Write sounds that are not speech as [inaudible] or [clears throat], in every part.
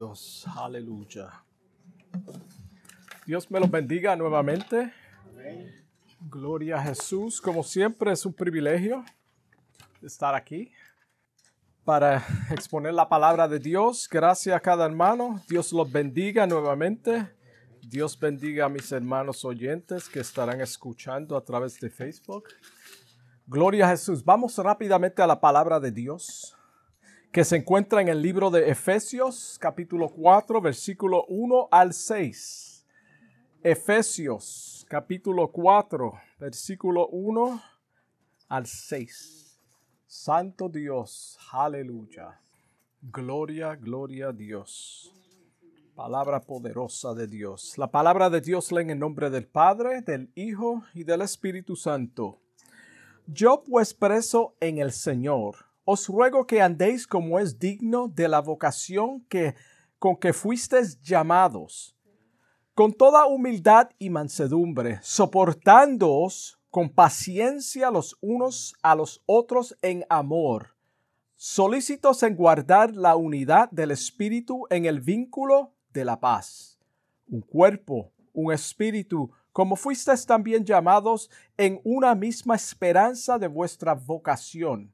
Dios, aleluya. Dios me los bendiga nuevamente. Gloria a Jesús. Como siempre es un privilegio estar aquí para exponer la palabra de Dios. Gracias a cada hermano. Dios los bendiga nuevamente. Dios bendiga a mis hermanos oyentes que estarán escuchando a través de Facebook. Gloria a Jesús. Vamos rápidamente a la palabra de Dios que se encuentra en el libro de Efesios capítulo 4 versículo 1 al 6. Efesios capítulo 4 versículo 1 al 6. Santo Dios, aleluya. Gloria, gloria a Dios. Palabra poderosa de Dios. La palabra de Dios leen en nombre del Padre, del Hijo y del Espíritu Santo. Yo pues preso en el Señor os ruego que andéis como es digno de la vocación que con que fuisteis llamados, con toda humildad y mansedumbre, soportándoos con paciencia los unos a los otros en amor, solícitos en guardar la unidad del Espíritu en el vínculo de la paz. Un cuerpo, un espíritu, como fuisteis también llamados en una misma esperanza de vuestra vocación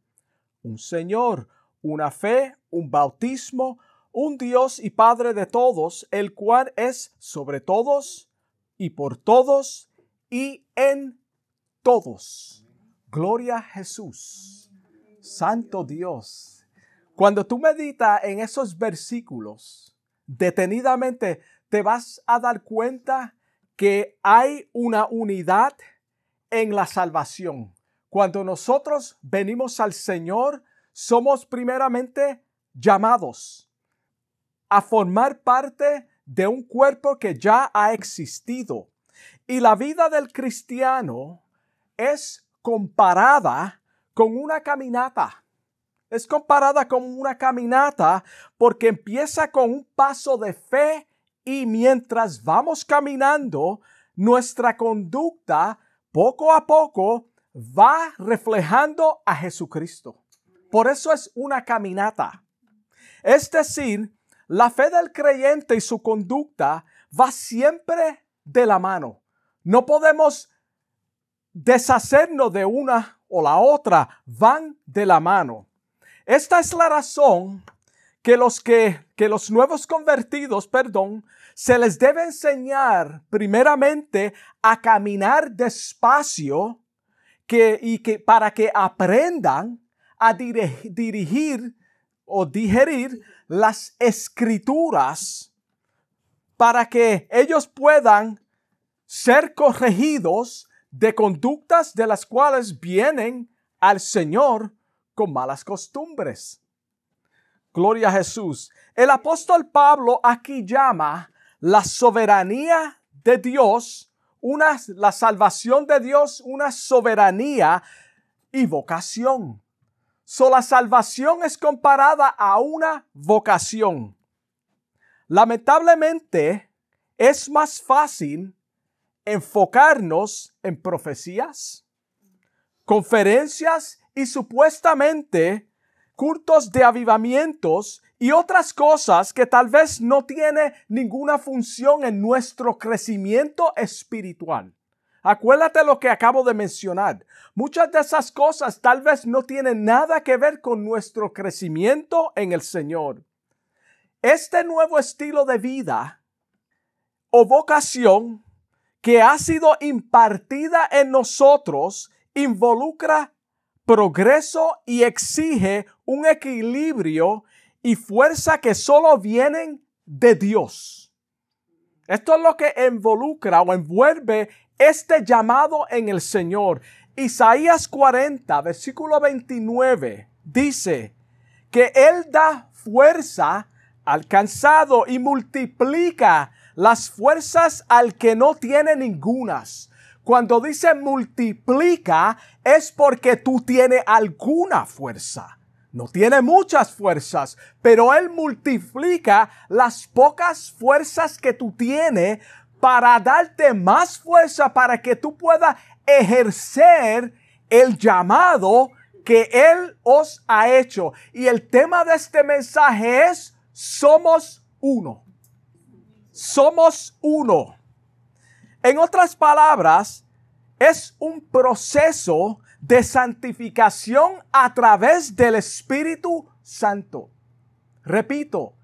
un Señor, una fe, un bautismo, un Dios y Padre de todos, el cual es sobre todos y por todos y en todos. Gloria a Jesús. Santo Dios. Cuando tú meditas en esos versículos, detenidamente te vas a dar cuenta que hay una unidad en la salvación. Cuando nosotros venimos al Señor, somos primeramente llamados a formar parte de un cuerpo que ya ha existido. Y la vida del cristiano es comparada con una caminata. Es comparada con una caminata porque empieza con un paso de fe y mientras vamos caminando, nuestra conducta poco a poco va reflejando a Jesucristo. Por eso es una caminata. Es decir, la fe del creyente y su conducta va siempre de la mano. No podemos deshacernos de una o la otra, van de la mano. Esta es la razón que los que, que los nuevos convertidos, perdón, se les debe enseñar primeramente a caminar despacio que, y que para que aprendan a dirigir o digerir las escrituras para que ellos puedan ser corregidos de conductas de las cuales vienen al Señor con malas costumbres. Gloria a Jesús. El apóstol Pablo aquí llama la soberanía de Dios una, la salvación de Dios, una soberanía y vocación. So, la salvación es comparada a una vocación. Lamentablemente, es más fácil enfocarnos en profecías, conferencias y supuestamente cultos de avivamientos y otras cosas que tal vez no tiene ninguna función en nuestro crecimiento espiritual. Acuérdate lo que acabo de mencionar. Muchas de esas cosas tal vez no tienen nada que ver con nuestro crecimiento en el Señor. Este nuevo estilo de vida o vocación que ha sido impartida en nosotros involucra progreso y exige un equilibrio y fuerza que solo vienen de Dios. Esto es lo que involucra o envuelve este llamado en el Señor. Isaías 40, versículo 29, dice que Él da fuerza al cansado y multiplica las fuerzas al que no tiene ningunas. Cuando dice multiplica es porque tú tienes alguna fuerza. No tiene muchas fuerzas, pero Él multiplica las pocas fuerzas que tú tienes para darte más fuerza para que tú puedas ejercer el llamado que Él os ha hecho. Y el tema de este mensaje es, somos uno. Somos uno. En otras palabras, es un proceso de santificación a través del Espíritu Santo. Repito,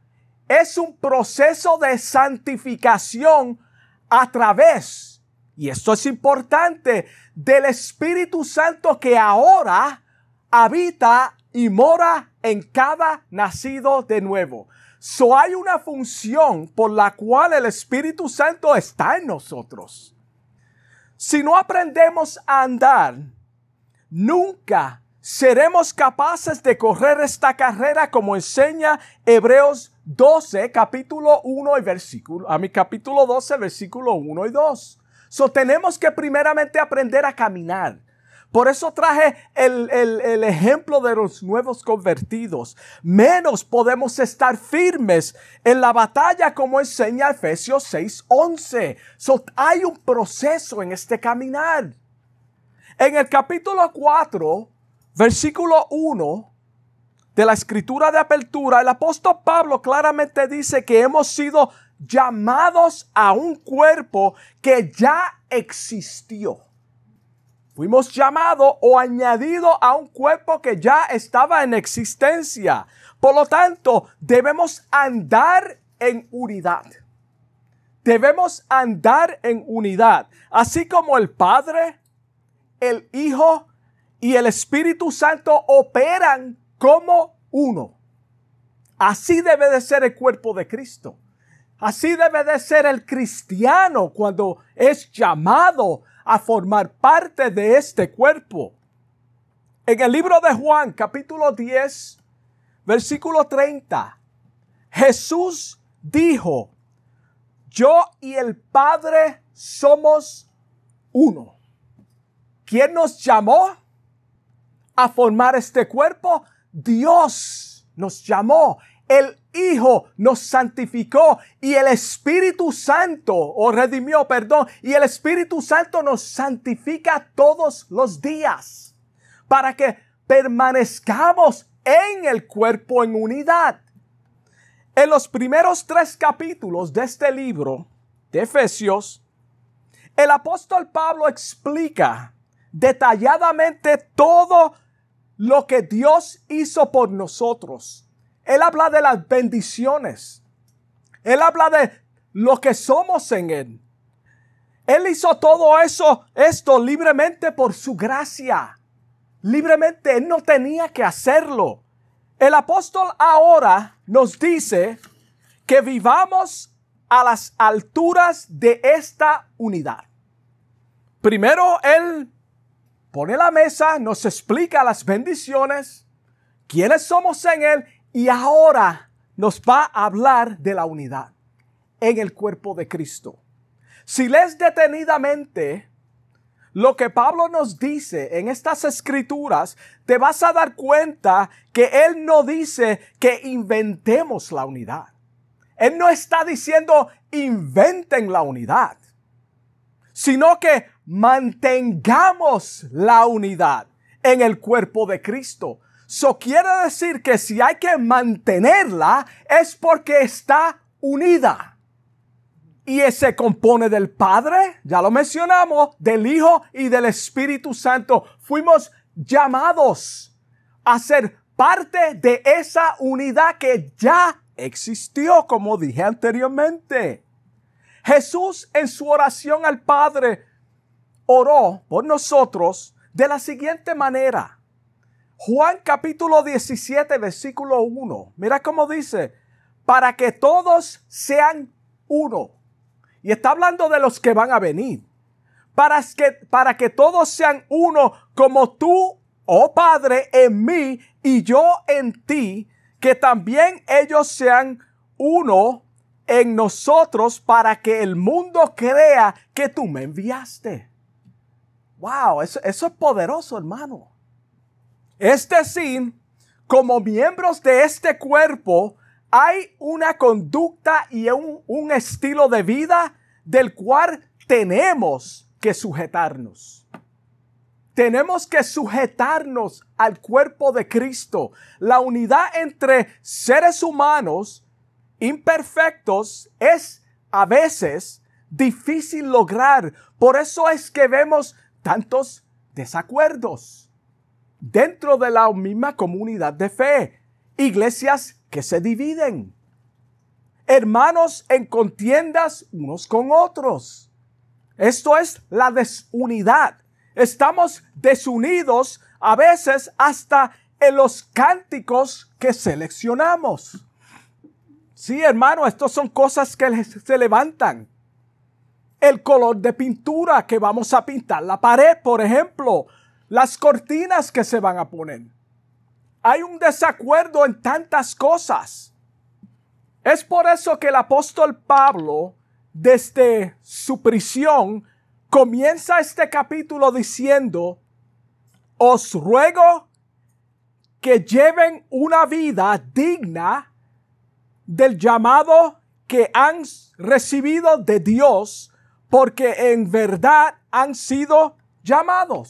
es un proceso de santificación a través, y esto es importante, del Espíritu Santo que ahora habita y mora en cada nacido de nuevo. So hay una función por la cual el Espíritu Santo está en nosotros. Si no aprendemos a andar, nunca seremos capaces de correr esta carrera como enseña Hebreos 12, capítulo 1 y versículo, a mi capítulo 12, versículo 1 y 2. So tenemos que primeramente aprender a caminar. Por eso traje el, el, ejemplo de los nuevos convertidos. Menos podemos estar firmes en la batalla como enseña Efesios 6:11. So, hay un proceso en este caminar. En el capítulo 4, versículo 1 de la escritura de apertura, el apóstol Pablo claramente dice que hemos sido llamados a un cuerpo que ya existió. Fuimos llamados o añadidos a un cuerpo que ya estaba en existencia. Por lo tanto, debemos andar en unidad. Debemos andar en unidad. Así como el Padre, el Hijo y el Espíritu Santo operan como uno. Así debe de ser el cuerpo de Cristo. Así debe de ser el cristiano cuando es llamado a formar parte de este cuerpo. En el libro de Juan, capítulo 10, versículo 30, Jesús dijo, yo y el Padre somos uno. ¿Quién nos llamó a formar este cuerpo? Dios nos llamó el Hijo nos santificó y el Espíritu Santo, o redimió, perdón, y el Espíritu Santo nos santifica todos los días para que permanezcamos en el cuerpo en unidad. En los primeros tres capítulos de este libro de Efesios, el apóstol Pablo explica detalladamente todo lo que Dios hizo por nosotros él habla de las bendiciones. Él habla de lo que somos en Él. Él hizo todo eso, esto libremente por su gracia. Libremente, Él no tenía que hacerlo. El apóstol ahora nos dice que vivamos a las alturas de esta unidad. Primero, Él pone la mesa, nos explica las bendiciones, quiénes somos en Él y ahora nos va a hablar de la unidad en el cuerpo de Cristo. Si lees detenidamente lo que Pablo nos dice en estas escrituras, te vas a dar cuenta que Él no dice que inventemos la unidad. Él no está diciendo inventen la unidad, sino que mantengamos la unidad en el cuerpo de Cristo. Eso quiere decir que si hay que mantenerla es porque está unida. Y se compone del Padre, ya lo mencionamos, del Hijo y del Espíritu Santo. Fuimos llamados a ser parte de esa unidad que ya existió, como dije anteriormente. Jesús en su oración al Padre oró por nosotros de la siguiente manera. Juan capítulo 17, versículo 1. Mira cómo dice, para que todos sean uno. Y está hablando de los que van a venir. Para que, para que todos sean uno como tú, oh Padre, en mí y yo en ti, que también ellos sean uno en nosotros para que el mundo crea que tú me enviaste. Wow, eso, eso es poderoso, hermano. Es decir, como miembros de este cuerpo, hay una conducta y un, un estilo de vida del cual tenemos que sujetarnos. Tenemos que sujetarnos al cuerpo de Cristo. La unidad entre seres humanos imperfectos es a veces difícil lograr. Por eso es que vemos tantos desacuerdos dentro de la misma comunidad de fe. Iglesias que se dividen. Hermanos en contiendas unos con otros. Esto es la desunidad. Estamos desunidos a veces hasta en los cánticos que seleccionamos. Sí, hermano, estas son cosas que se levantan. El color de pintura que vamos a pintar la pared, por ejemplo. Las cortinas que se van a poner. Hay un desacuerdo en tantas cosas. Es por eso que el apóstol Pablo, desde su prisión, comienza este capítulo diciendo, os ruego que lleven una vida digna del llamado que han recibido de Dios, porque en verdad han sido llamados.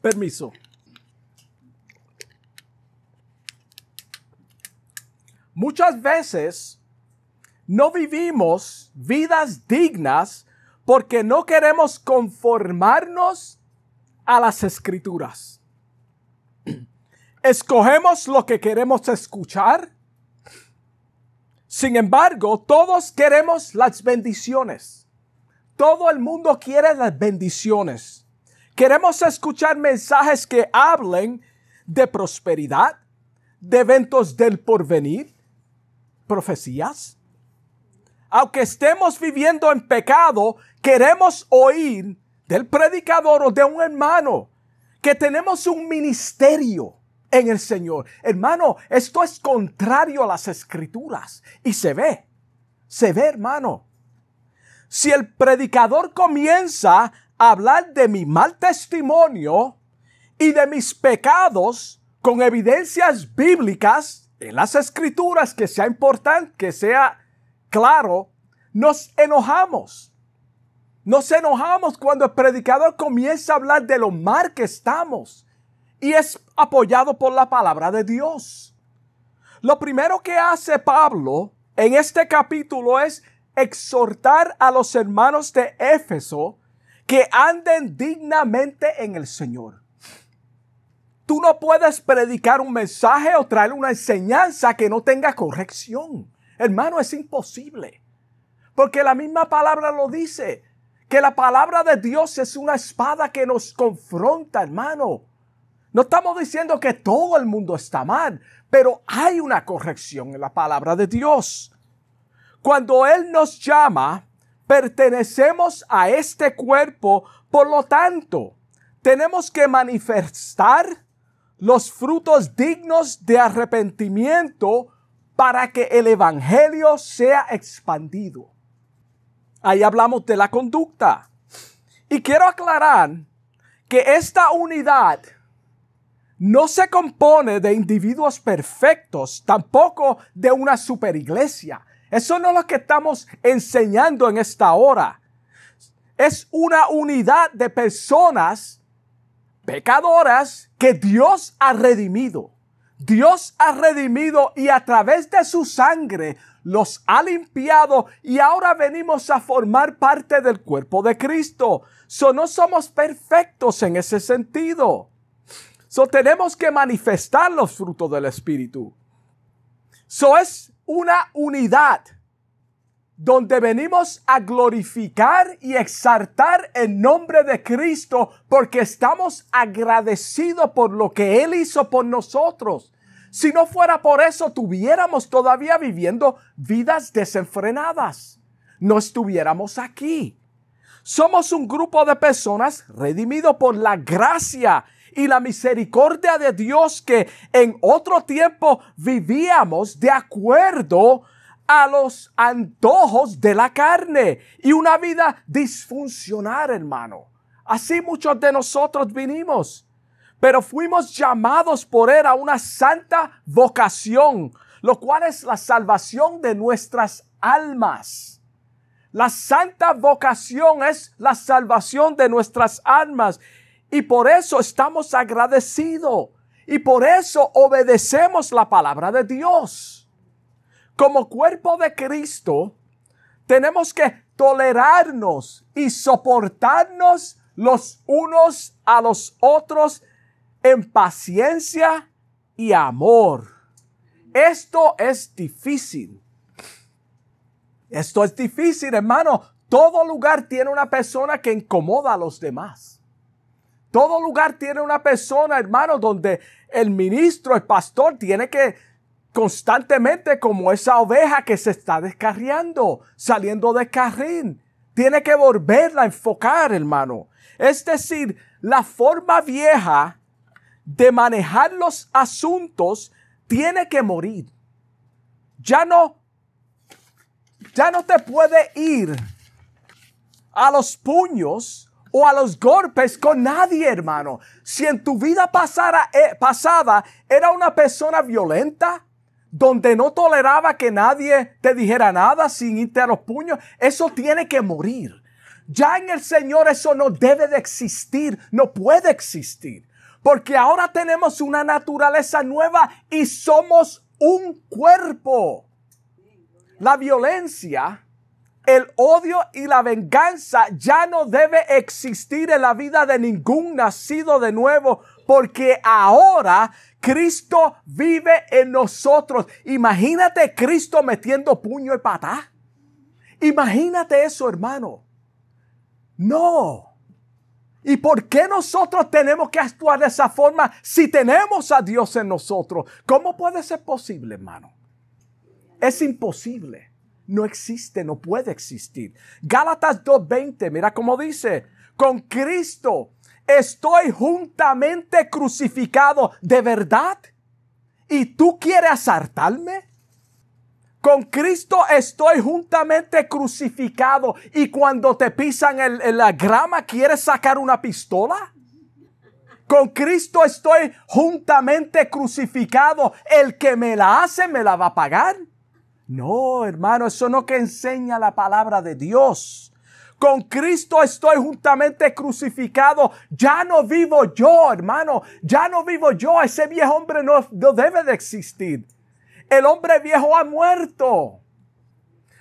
Permiso. Muchas veces no vivimos vidas dignas porque no queremos conformarnos a las escrituras. [clears throat] Escogemos lo que queremos escuchar sin embargo, todos queremos las bendiciones. Todo el mundo quiere las bendiciones. Queremos escuchar mensajes que hablen de prosperidad, de eventos del porvenir, profecías. Aunque estemos viviendo en pecado, queremos oír del predicador o de un hermano que tenemos un ministerio en el Señor. Hermano, esto es contrario a las escrituras y se ve, se ve hermano. Si el predicador comienza a hablar de mi mal testimonio y de mis pecados con evidencias bíblicas en las escrituras que sea importante, que sea claro, nos enojamos. Nos enojamos cuando el predicador comienza a hablar de lo mal que estamos y es apoyado por la palabra de Dios. Lo primero que hace Pablo en este capítulo es exhortar a los hermanos de Éfeso que anden dignamente en el Señor. Tú no puedes predicar un mensaje o traer una enseñanza que no tenga corrección. Hermano, es imposible. Porque la misma palabra lo dice, que la palabra de Dios es una espada que nos confronta, hermano. No estamos diciendo que todo el mundo está mal, pero hay una corrección en la palabra de Dios. Cuando Él nos llama, pertenecemos a este cuerpo, por lo tanto, tenemos que manifestar los frutos dignos de arrepentimiento para que el Evangelio sea expandido. Ahí hablamos de la conducta. Y quiero aclarar que esta unidad no se compone de individuos perfectos, tampoco de una superiglesia. Eso no es lo que estamos enseñando en esta hora. Es una unidad de personas pecadoras que Dios ha redimido. Dios ha redimido y a través de su sangre los ha limpiado y ahora venimos a formar parte del cuerpo de Cristo. So, no somos perfectos en ese sentido. So tenemos que manifestar los frutos del Espíritu. So es una unidad donde venimos a glorificar y exaltar el nombre de Cristo porque estamos agradecidos por lo que Él hizo por nosotros. Si no fuera por eso, tuviéramos todavía viviendo vidas desenfrenadas. No estuviéramos aquí. Somos un grupo de personas redimidos por la gracia y la misericordia de Dios que en otro tiempo vivíamos de acuerdo a los antojos de la carne y una vida disfuncional, hermano. Así muchos de nosotros vinimos, pero fuimos llamados por Él a una santa vocación, lo cual es la salvación de nuestras almas. La santa vocación es la salvación de nuestras almas y por eso estamos agradecidos. Y por eso obedecemos la palabra de Dios. como cuerpo de Cristo, tenemos que tolerarnos y soportarnos los unos a los otros en paciencia y amor. Esto es difícil. Esto es difícil, hermano. Todo lugar tiene una persona que incomoda a los demás. Todo lugar tiene una persona, hermano, donde el ministro, el pastor, tiene que constantemente como esa oveja que se está descarriando, saliendo de carril. Tiene que volverla a enfocar, hermano. Es decir, la forma vieja de manejar los asuntos tiene que morir. Ya no, ya no te puede ir a los puños o a los golpes con nadie, hermano. Si en tu vida pasara, eh, pasada era una persona violenta, donde no toleraba que nadie te dijera nada sin irte a los puños, eso tiene que morir. Ya en el Señor eso no debe de existir, no puede existir. Porque ahora tenemos una naturaleza nueva y somos un cuerpo. La violencia, el odio y la venganza ya no debe existir en la vida de ningún nacido de nuevo, porque ahora Cristo vive en nosotros. Imagínate Cristo metiendo puño y patá. Imagínate eso, hermano. No. ¿Y por qué nosotros tenemos que actuar de esa forma si tenemos a Dios en nosotros? ¿Cómo puede ser posible, hermano? Es imposible. No existe, no puede existir. Gálatas 2.20, mira cómo dice, con Cristo estoy juntamente crucificado, ¿de verdad? ¿Y tú quieres asaltarme? Con Cristo estoy juntamente crucificado y cuando te pisan en, la grama quieres sacar una pistola. Con Cristo estoy juntamente crucificado. El que me la hace me la va a pagar. No, hermano, eso no que enseña la palabra de Dios. Con Cristo estoy juntamente crucificado. Ya no vivo yo, hermano. Ya no vivo yo. Ese viejo hombre no, no debe de existir. El hombre viejo ha muerto.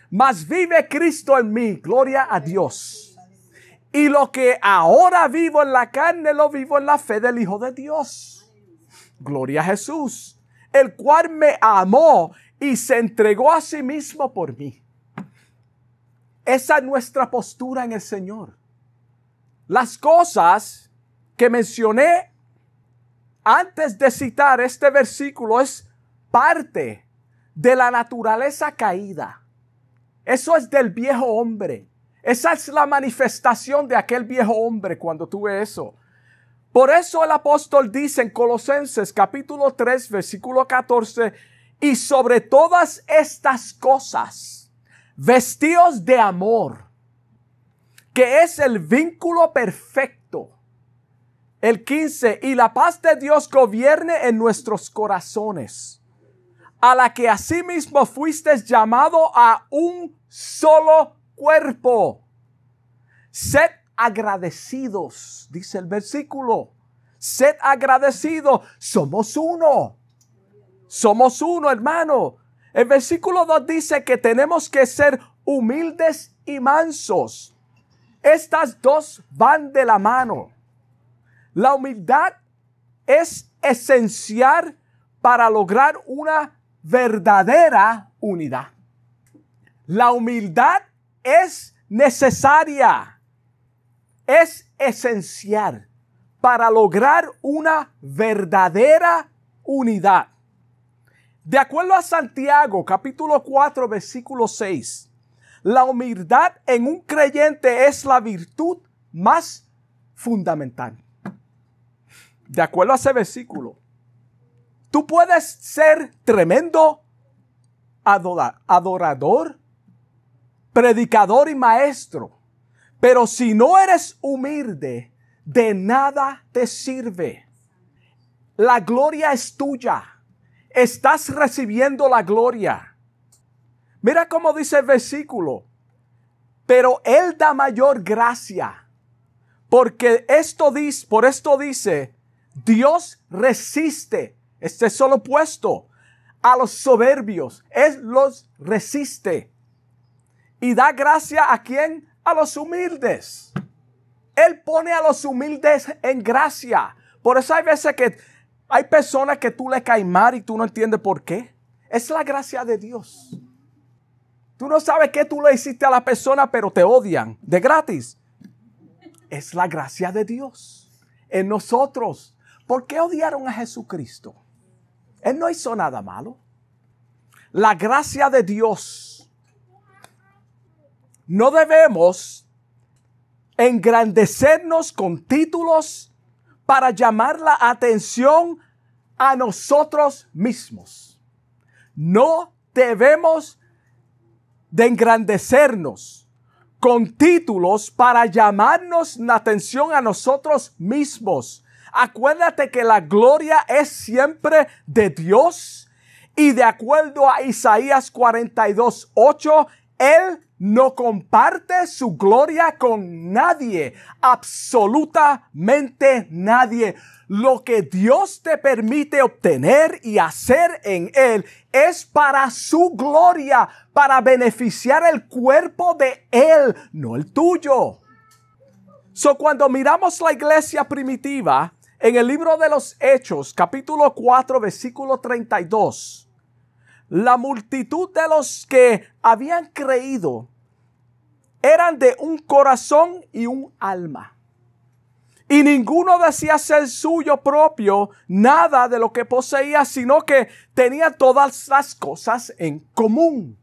Mas vive Cristo en mí. Gloria a Dios. Y lo que ahora vivo en la carne, lo vivo en la fe del Hijo de Dios. Gloria a Jesús. El cual me amó y se entregó a sí mismo por mí. Esa es nuestra postura en el Señor. Las cosas que mencioné antes de citar este versículo es parte de la naturaleza caída. Eso es del viejo hombre. Esa es la manifestación de aquel viejo hombre cuando tú ves eso. Por eso el apóstol dice en Colosenses capítulo 3 versículo 14, y sobre todas estas cosas, vestidos de amor, que es el vínculo perfecto. El 15, y la paz de Dios gobierne en nuestros corazones a la que asimismo fuiste llamado a un solo cuerpo. Sed agradecidos, dice el versículo. Sed agradecidos. Somos uno. Somos uno, hermano. El versículo 2 dice que tenemos que ser humildes y mansos. Estas dos van de la mano. La humildad es esencial para lograr una verdadera unidad. La humildad es necesaria, es esencial para lograr una verdadera unidad. De acuerdo a Santiago capítulo 4 versículo 6, la humildad en un creyente es la virtud más fundamental. De acuerdo a ese versículo, Tú puedes ser tremendo adorador, predicador y maestro, pero si no eres humilde, de nada te sirve. La gloria es tuya. Estás recibiendo la gloria. Mira cómo dice el versículo. Pero Él da mayor gracia. Porque esto dice, por esto dice, Dios resiste este es solo puesto a los soberbios, Él los resiste. Y da gracia a quien? A los humildes. Él pone a los humildes en gracia. Por eso hay veces que hay personas que tú le caes mal y tú no entiendes por qué. Es la gracia de Dios. Tú no sabes qué tú le hiciste a la persona, pero te odian de gratis. Es la gracia de Dios en nosotros. ¿Por qué odiaron a Jesucristo? Él no hizo nada malo. La gracia de Dios. No debemos engrandecernos con títulos para llamar la atención a nosotros mismos. No debemos de engrandecernos con títulos para llamarnos la atención a nosotros mismos. Acuérdate que la gloria es siempre de Dios y de acuerdo a Isaías 42, 8, Él no comparte su gloria con nadie, absolutamente nadie. Lo que Dios te permite obtener y hacer en Él es para su gloria, para beneficiar el cuerpo de Él, no el tuyo. So, cuando miramos la iglesia primitiva, en el libro de los Hechos, capítulo 4, versículo 32, la multitud de los que habían creído eran de un corazón y un alma. Y ninguno decía ser suyo propio nada de lo que poseía, sino que tenía todas las cosas en común.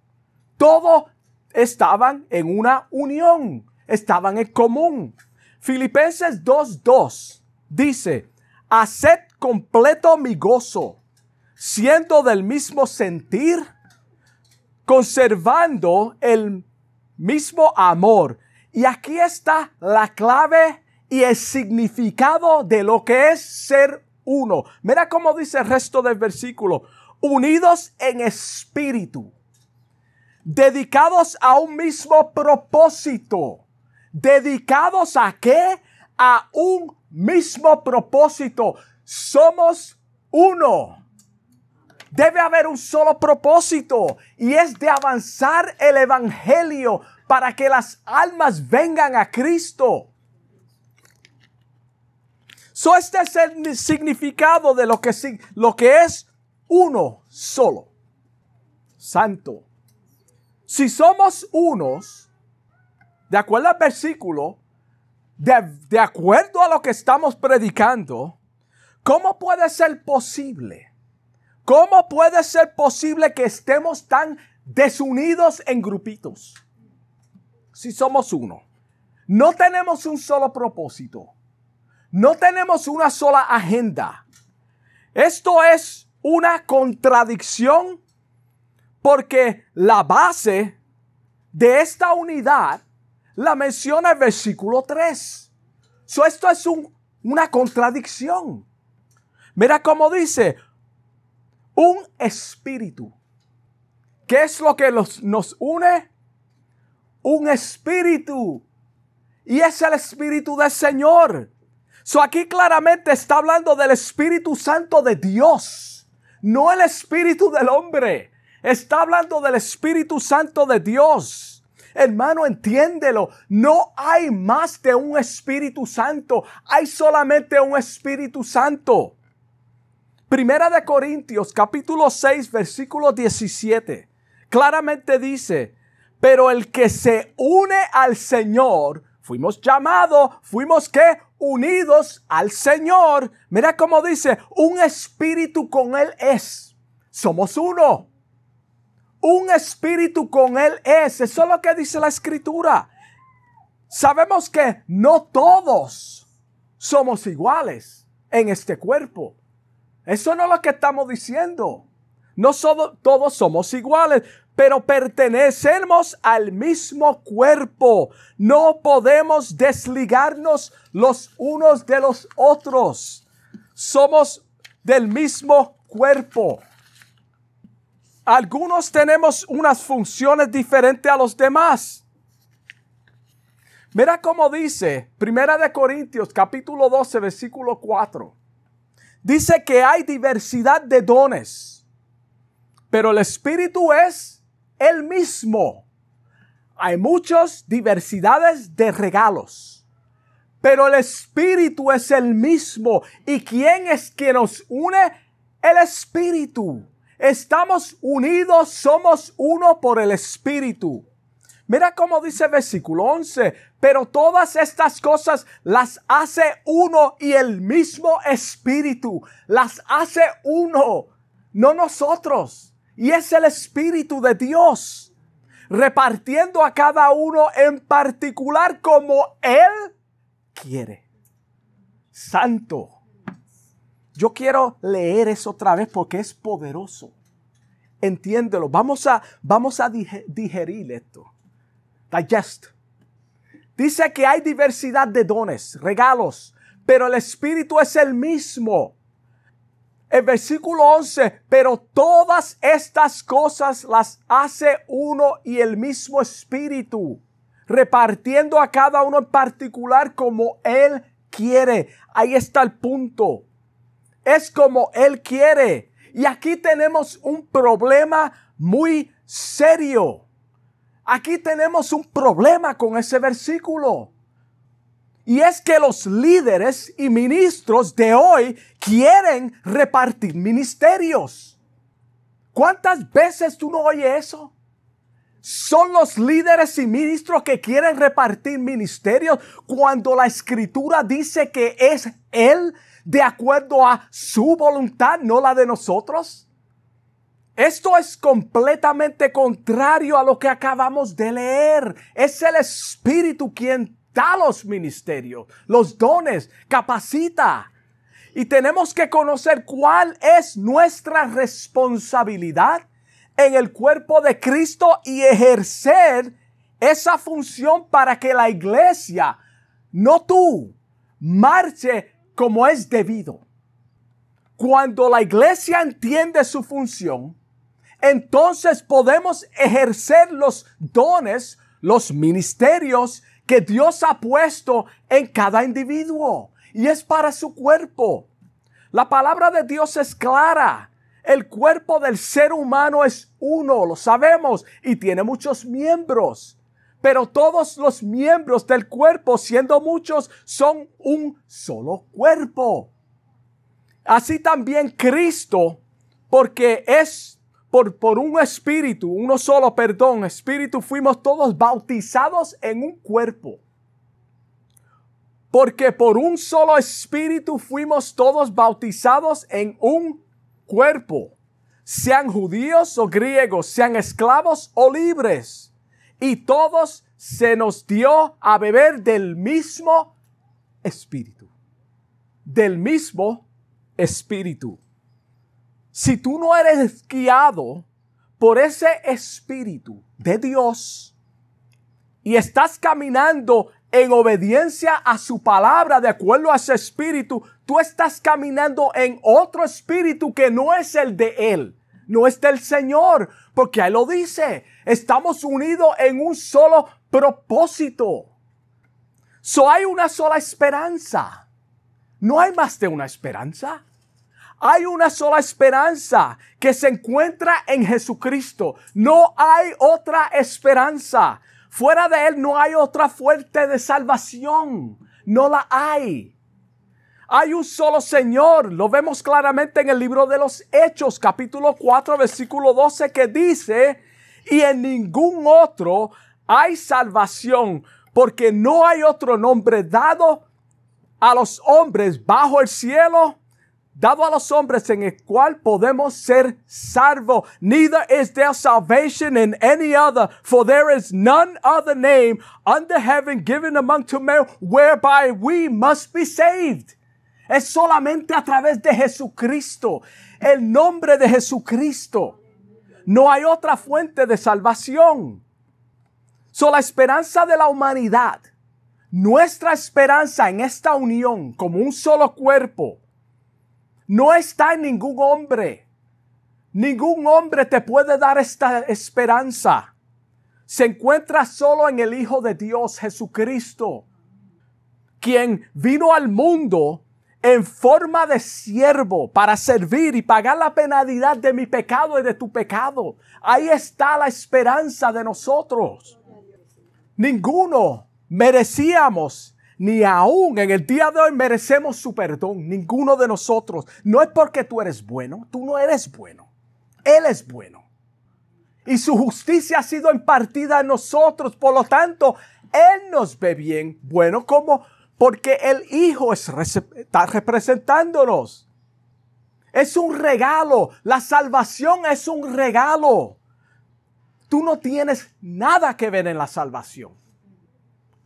Todo estaban en una unión, estaban en común. Filipenses 2.2 dice, haced completo mi gozo siendo del mismo sentir, conservando el mismo amor. Y aquí está la clave y el significado de lo que es ser uno. Mira cómo dice el resto del versículo. Unidos en espíritu. Dedicados a un mismo propósito. ¿Dedicados a qué? A un mismo propósito. Somos uno debe haber un solo propósito y es de avanzar el Evangelio para que las almas vengan a Cristo. So este es el significado de lo que, lo que es uno solo, santo. Si somos unos, de acuerdo al versículo, de, de acuerdo a lo que estamos predicando, ¿cómo puede ser posible? ¿Cómo puede ser posible que estemos tan desunidos en grupitos? Si somos uno. No tenemos un solo propósito. No tenemos una sola agenda. Esto es una contradicción porque la base de esta unidad la menciona el versículo 3. esto es una contradicción. Mira cómo dice, un espíritu. ¿Qué es lo que nos une? Un espíritu. Y es el espíritu del Señor. So aquí claramente está hablando del Espíritu Santo de Dios, no el Espíritu del hombre. Está hablando del Espíritu Santo de Dios. Hermano, entiéndelo. No hay más de un Espíritu Santo. Hay solamente un Espíritu Santo. Primera de Corintios capítulo 6 versículo 17 claramente dice, pero el que se une al Señor, fuimos llamados, fuimos que unidos al Señor. Mira cómo dice, un espíritu con Él es. Somos uno. Un espíritu con Él es. Eso es lo que dice la escritura. Sabemos que no todos somos iguales en este cuerpo. Eso no es lo que estamos diciendo. No todos somos iguales, pero pertenecemos al mismo cuerpo. No podemos desligarnos los unos de los otros. Somos del mismo cuerpo. Algunos tenemos unas funciones diferentes a los demás. Mira cómo dice Primera de Corintios capítulo 12 versículo 4 dice que hay diversidad de dones, pero el Espíritu es el mismo. Hay muchas diversidades de regalos, pero el Espíritu es el mismo. ¿Y quién es que nos une? El Espíritu. Estamos unidos, somos uno por el Espíritu. Mira cómo dice versículo 11, pero todas estas cosas las hace uno y el mismo Espíritu, las hace uno, no nosotros. Y es el Espíritu de Dios, repartiendo a cada uno en particular como Él quiere. Santo. Yo quiero leer eso otra vez porque es poderoso. Entiéndelo. Vamos a, vamos a digerir esto digest. Dice que hay diversidad de dones, regalos, pero el Espíritu es el mismo. El versículo 11, pero todas estas cosas las hace uno y el mismo Espíritu, repartiendo a cada uno en particular como Él quiere. Ahí está el punto. Es como Él quiere. Y aquí tenemos un problema muy serio. Aquí tenemos un problema con ese versículo. Y es que los líderes y ministros de hoy quieren repartir ministerios. ¿Cuántas veces tú no oyes eso? Son los líderes y ministros que quieren repartir ministerios cuando la escritura dice que es Él de acuerdo a su voluntad, no la de nosotros. Esto es completamente contrario a lo que acabamos de leer. Es el Espíritu quien da los ministerios, los dones, capacita. Y tenemos que conocer cuál es nuestra responsabilidad en el cuerpo de Cristo y ejercer esa función para que la iglesia, no tú, marche como es debido. Cuando la iglesia entiende su función, entonces podemos ejercer los dones, los ministerios que Dios ha puesto en cada individuo. Y es para su cuerpo. La palabra de Dios es clara. El cuerpo del ser humano es uno, lo sabemos, y tiene muchos miembros. Pero todos los miembros del cuerpo, siendo muchos, son un solo cuerpo. Así también Cristo, porque es por, un espíritu, uno solo, perdón, espíritu, fuimos todos bautizados en un cuerpo. Porque por un solo espíritu fuimos todos bautizados en un cuerpo, sean judíos o griegos, sean esclavos o libres. Y todos se nos dio a beber del mismo espíritu. Del mismo espíritu. Si tú no eres guiado por ese Espíritu de Dios y estás caminando en obediencia a su palabra de acuerdo a ese espíritu, tú estás caminando en otro espíritu que no es el de Él, no es del Señor, porque Él lo dice, estamos unidos en un solo propósito. So hay una sola esperanza. No hay más de una esperanza. Hay una sola esperanza que se encuentra en Jesucristo. No hay otra esperanza. Fuera de Él no hay otra fuente de salvación. No la hay. Hay un solo Señor. Lo vemos claramente en el libro de los Hechos, capítulo 4, versículo 12, que dice, y en ningún otro hay salvación, porque no hay otro nombre dado a los hombres bajo el cielo dado a los hombres en el cual podemos ser salvos. Neither is there salvation in any other, for there is none other name under heaven given among to men whereby we must be saved. Es solamente a través de Jesucristo, el nombre de Jesucristo. No hay otra fuente de salvación. So la esperanza de la humanidad, nuestra esperanza en esta unión como un solo cuerpo, no está en ningún hombre. Ningún hombre te puede dar esta esperanza. Se encuentra solo en el Hijo de Dios, Jesucristo, quien vino al mundo en forma de siervo para servir y pagar la penalidad de mi pecado y de tu pecado. Ahí está la esperanza de nosotros. Ninguno merecíamos, ni aún en el día de hoy merecemos su perdón. Ninguno de nosotros. No es porque tú eres bueno, tú no eres bueno. Él es bueno. Y su justicia ha sido impartida en nosotros. Por lo tanto, Él nos ve bien. Bueno, como porque el Hijo está representándonos. Es un regalo. La salvación es un regalo. Tú no tienes nada que ver en la salvación.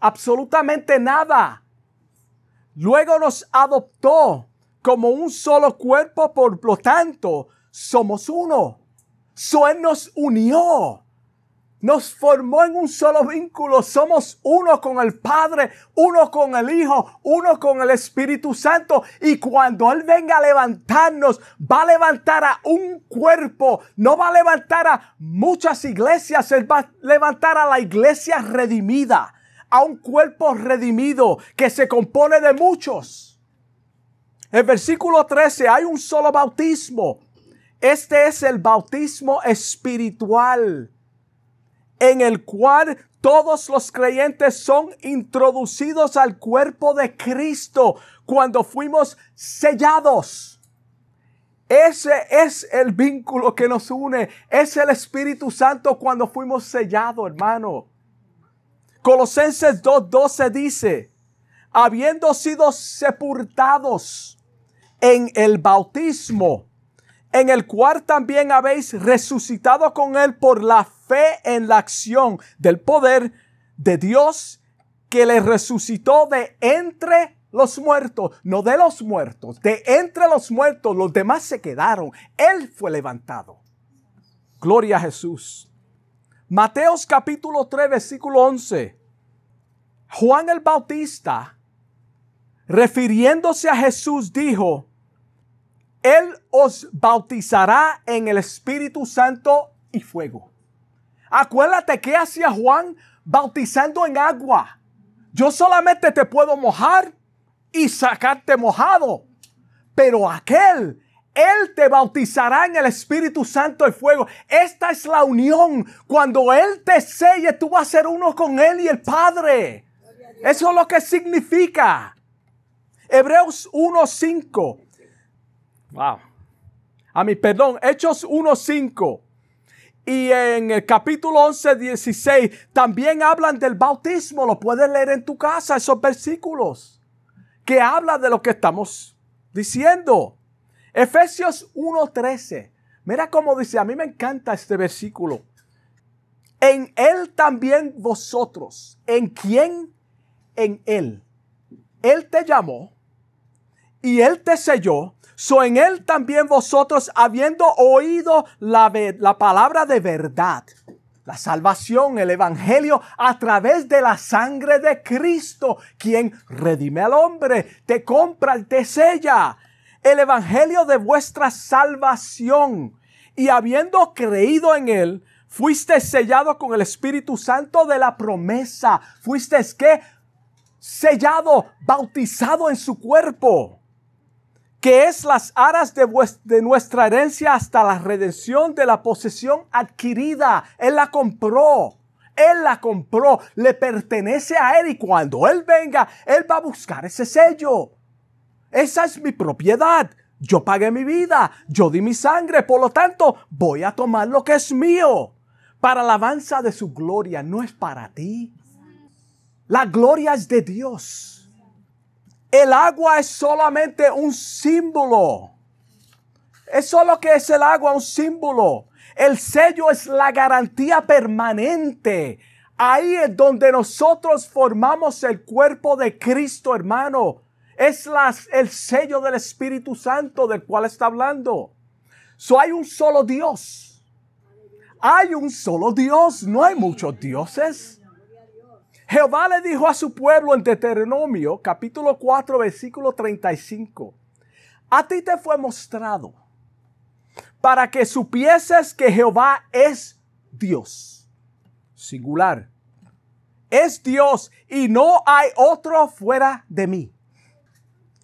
Absolutamente nada. Luego nos adoptó como un solo cuerpo, por lo tanto, somos uno. So Él nos unió nos formó en un solo vínculo. Somos uno con el Padre, uno con el Hijo, uno con el Espíritu Santo. Y cuando Él venga a levantarnos, va a levantar a un cuerpo. No va a levantar a muchas iglesias. Él va a levantar a la iglesia redimida. A un cuerpo redimido que se compone de muchos. En versículo 13 hay un solo bautismo. Este es el bautismo espiritual en el cual todos los creyentes son introducidos al cuerpo de Cristo cuando fuimos sellados. Ese es el vínculo que nos une. Es el Espíritu Santo cuando fuimos sellados, hermano. Colosenses 2.12 dice, habiendo sido sepultados en el bautismo, en el cual también habéis resucitado con él por la fe en la acción del poder de Dios que le resucitó de entre los muertos, no de los muertos, de entre los muertos, los demás se quedaron, él fue levantado. Gloria a Jesús. Mateos capítulo 3, versículo 11. Juan el Bautista, refiriéndose a Jesús, dijo, Él os bautizará en el Espíritu Santo y fuego. Acuérdate que hacía Juan bautizando en agua. Yo solamente te puedo mojar y sacarte mojado. Pero aquel, Él te bautizará en el Espíritu Santo y fuego. Esta es la unión. Cuando Él te selle, tú vas a ser uno con Él y el Padre. Eso es lo que significa. Hebreos 1.5. Wow. A mi perdón, Hechos 1.5 y en el capítulo 11, 16 también hablan del bautismo. Lo puedes leer en tu casa, esos versículos que hablan de lo que estamos diciendo. Efesios 1:13. Mira cómo dice, a mí me encanta este versículo. En Él también vosotros. ¿En quién? En Él. Él te llamó y Él te selló So en él también vosotros, habiendo oído la, la palabra de verdad, la salvación, el evangelio, a través de la sangre de Cristo, quien redime al hombre, te compra, te sella. El evangelio de vuestra salvación. Y habiendo creído en él, fuiste sellado con el Espíritu Santo de la promesa. Fuiste que sellado, bautizado en su cuerpo que es las aras de, de, nuestra herencia hasta la redención de la posesión adquirida. Él la compró. Él la compró. Le pertenece a Él y cuando Él venga, Él va a buscar ese sello. Esa es mi propiedad. Yo pagué mi vida. Yo di mi sangre. Por lo tanto, voy a tomar lo que es mío. Para alabanza de su gloria. No es para ti. La gloria es de Dios. El agua es solamente un símbolo. Es solo que es el agua un símbolo. El sello es la garantía permanente. Ahí es donde nosotros formamos el cuerpo de Cristo, hermano. Es el sello del Espíritu Santo del cual está hablando. So hay un solo Dios. Hay un solo Dios. No hay muchos dioses. Jehová le dijo a su pueblo en Deuteronomio capítulo 4 versículo 35, a ti te fue mostrado para que supieses que Jehová es Dios, singular, es Dios y no hay otro fuera de mí.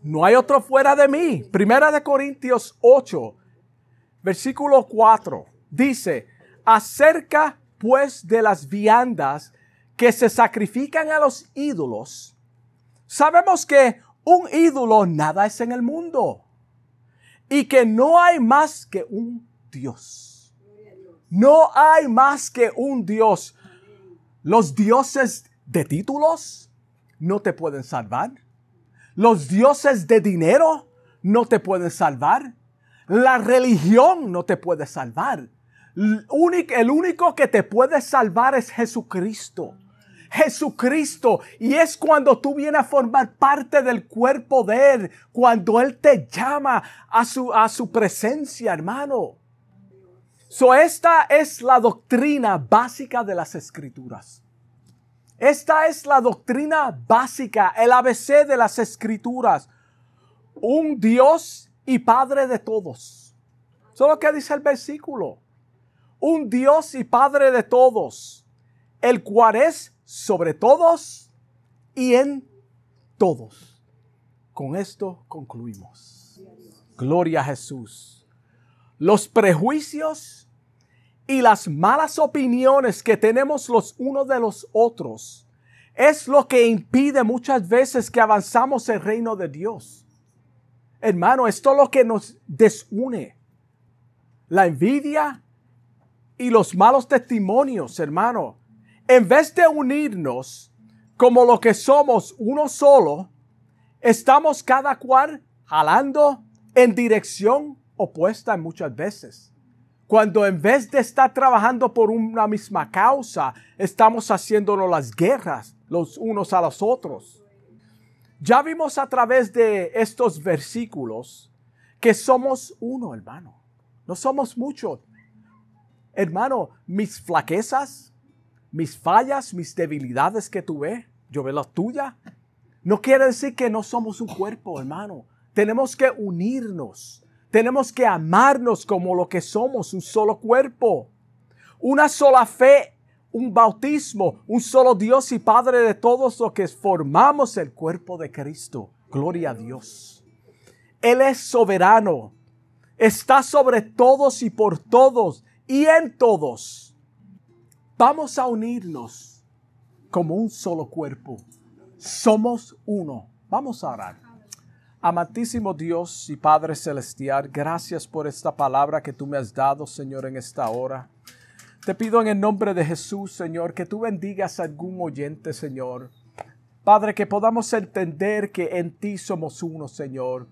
No hay otro fuera de mí. Primera de Corintios 8, versículo 4. Dice, acerca pues de las viandas que se sacrifican a los ídolos, sabemos que un ídolo nada es en el mundo y que no hay más que un Dios. No hay más que un Dios. Los dioses de títulos no te pueden salvar. Los dioses de dinero no te pueden salvar. La religión no te puede salvar. El único que te puede salvar es Jesucristo. Jesucristo. Y es cuando tú vienes a formar parte del cuerpo de Él, cuando Él te llama a su, a su presencia, hermano. So, esta es la doctrina básica de las escrituras. Esta es la doctrina básica, el ABC de las escrituras. Un Dios y Padre de todos. Eso que dice el versículo. Un Dios y Padre de todos, el cual es sobre todos y en todos. Con esto concluimos. Gloria a Jesús. Los prejuicios y las malas opiniones que tenemos los unos de los otros es lo que impide muchas veces que avanzamos el reino de Dios. Hermano, esto es lo que nos desune. La envidia y los malos testimonios, hermano en vez de unirnos como lo que somos uno solo, estamos cada cual jalando en dirección opuesta muchas veces. Cuando en vez de estar trabajando por una misma causa, estamos haciéndonos las guerras los unos a los otros. Ya vimos a través de estos versículos que somos uno, hermano. No somos muchos. Hermano, mis flaquezas, mis fallas, mis debilidades que tú ves, yo veo las tuyas. No quiere decir que no somos un cuerpo, hermano. Tenemos que unirnos. Tenemos que amarnos como lo que somos, un solo cuerpo. Una sola fe, un bautismo, un solo Dios y Padre de todos los que formamos el cuerpo de Cristo. Gloria a Dios. Él es soberano. Está sobre todos y por todos y en todos. Vamos a unirnos como un solo cuerpo. Somos uno. Vamos a orar. Amantísimo Dios y Padre Celestial, gracias por esta palabra que tú me has dado, Señor, en esta hora. Te pido en el nombre de Jesús, Señor, que tú bendigas a algún oyente, Señor. Padre, que podamos entender que en ti somos uno, Señor.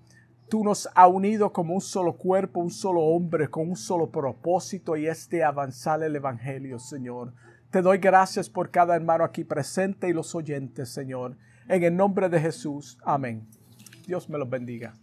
Tú nos has unido como un solo cuerpo, un solo hombre, con un solo propósito y es de avanzar el Evangelio, Señor. Te doy gracias por cada hermano aquí presente y los oyentes, Señor. En el nombre de Jesús. Amén. Dios me los bendiga.